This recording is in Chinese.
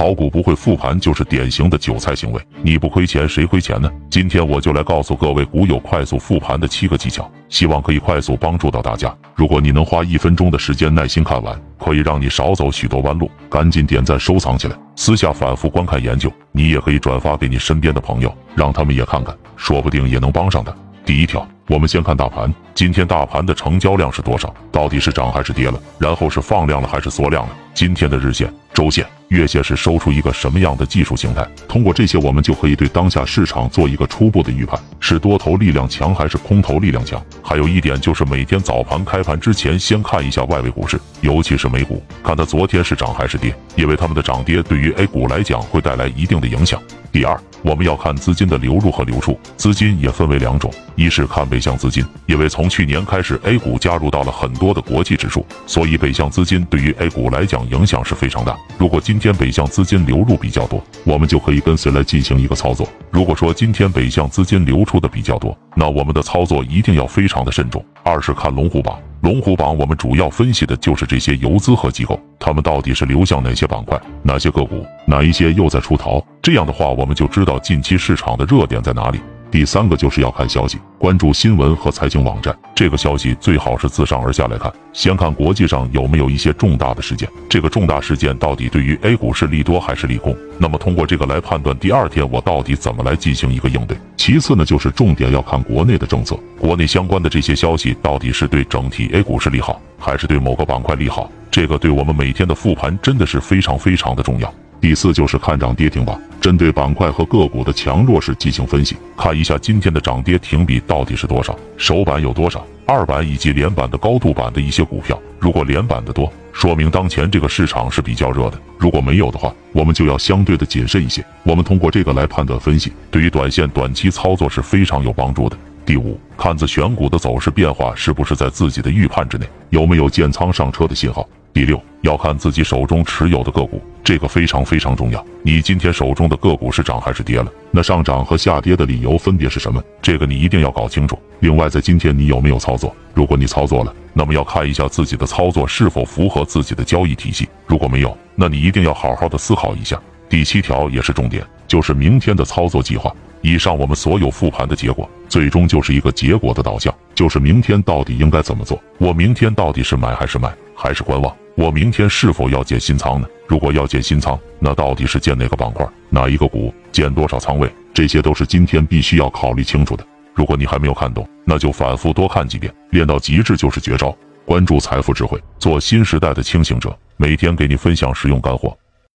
炒股不会复盘就是典型的韭菜行为，你不亏钱谁亏钱呢？今天我就来告诉各位股友快速复盘的七个技巧，希望可以快速帮助到大家。如果你能花一分钟的时间耐心看完，可以让你少走许多弯路。赶紧点赞收藏起来，私下反复观看研究。你也可以转发给你身边的朋友，让他们也看看，说不定也能帮上他。第一条。我们先看大盘，今天大盘的成交量是多少？到底是涨还是跌了？然后是放量了还是缩量了？今天的日线、周线、月线是收出一个什么样的技术形态？通过这些，我们就可以对当下市场做一个初步的预判，是多头力量强还是空头力量强？还有一点就是每天早盘开盘之前，先看一下外围股市，尤其是美股，看它昨天是涨还是跌，因为它们的涨跌对于 A 股来讲会带来一定的影响。第二。我们要看资金的流入和流出，资金也分为两种，一是看北向资金，因为从去年开始，A 股加入到了很多的国际指数，所以北向资金对于 A 股来讲影响是非常大。如果今天北向资金流入比较多，我们就可以跟随来进行一个操作。如果说今天北向资金流出的比较多，那我们的操作一定要非常的慎重。二是看龙虎榜。龙虎榜，我们主要分析的就是这些游资和机构，他们到底是流向哪些板块、哪些个股，哪一些又在出逃？这样的话，我们就知道近期市场的热点在哪里。第三个就是要看消息，关注新闻和财经网站。这个消息最好是自上而下来看，先看国际上有没有一些重大的事件，这个重大事件到底对于 A 股是利多还是利空？那么通过这个来判断第二天我到底怎么来进行一个应对。其次呢，就是重点要看国内的政策，国内相关的这些消息到底是对整体 A 股是利好，还是对某个板块利好？这个对我们每天的复盘真的是非常非常的重要。第四就是看涨跌停板，针对板块和个股的强弱势进行分析，看一下今天的涨跌停比到底是多少，首板有多少，二板以及连板的高度板的一些股票，如果连板的多，说明当前这个市场是比较热的；如果没有的话，我们就要相对的谨慎一些。我们通过这个来判断分析，对于短线短期操作是非常有帮助的。第五，看自选股的走势变化是不是在自己的预判之内，有没有建仓上车的信号。第六，要看自己手中持有的个股，这个非常非常重要。你今天手中的个股是涨还是跌了？那上涨和下跌的理由分别是什么？这个你一定要搞清楚。另外，在今天你有没有操作？如果你操作了，那么要看一下自己的操作是否符合自己的交易体系。如果没有，那你一定要好好的思考一下。第七条也是重点，就是明天的操作计划。以上我们所有复盘的结果，最终就是一个结果的导向，就是明天到底应该怎么做？我明天到底是买还是卖，还是观望？我明天是否要建新仓呢？如果要建新仓，那到底是建哪个板块、哪一个股、建多少仓位？这些都是今天必须要考虑清楚的。如果你还没有看懂，那就反复多看几遍，练到极致就是绝招。关注财富智慧，做新时代的清醒者，每天给你分享实用干货。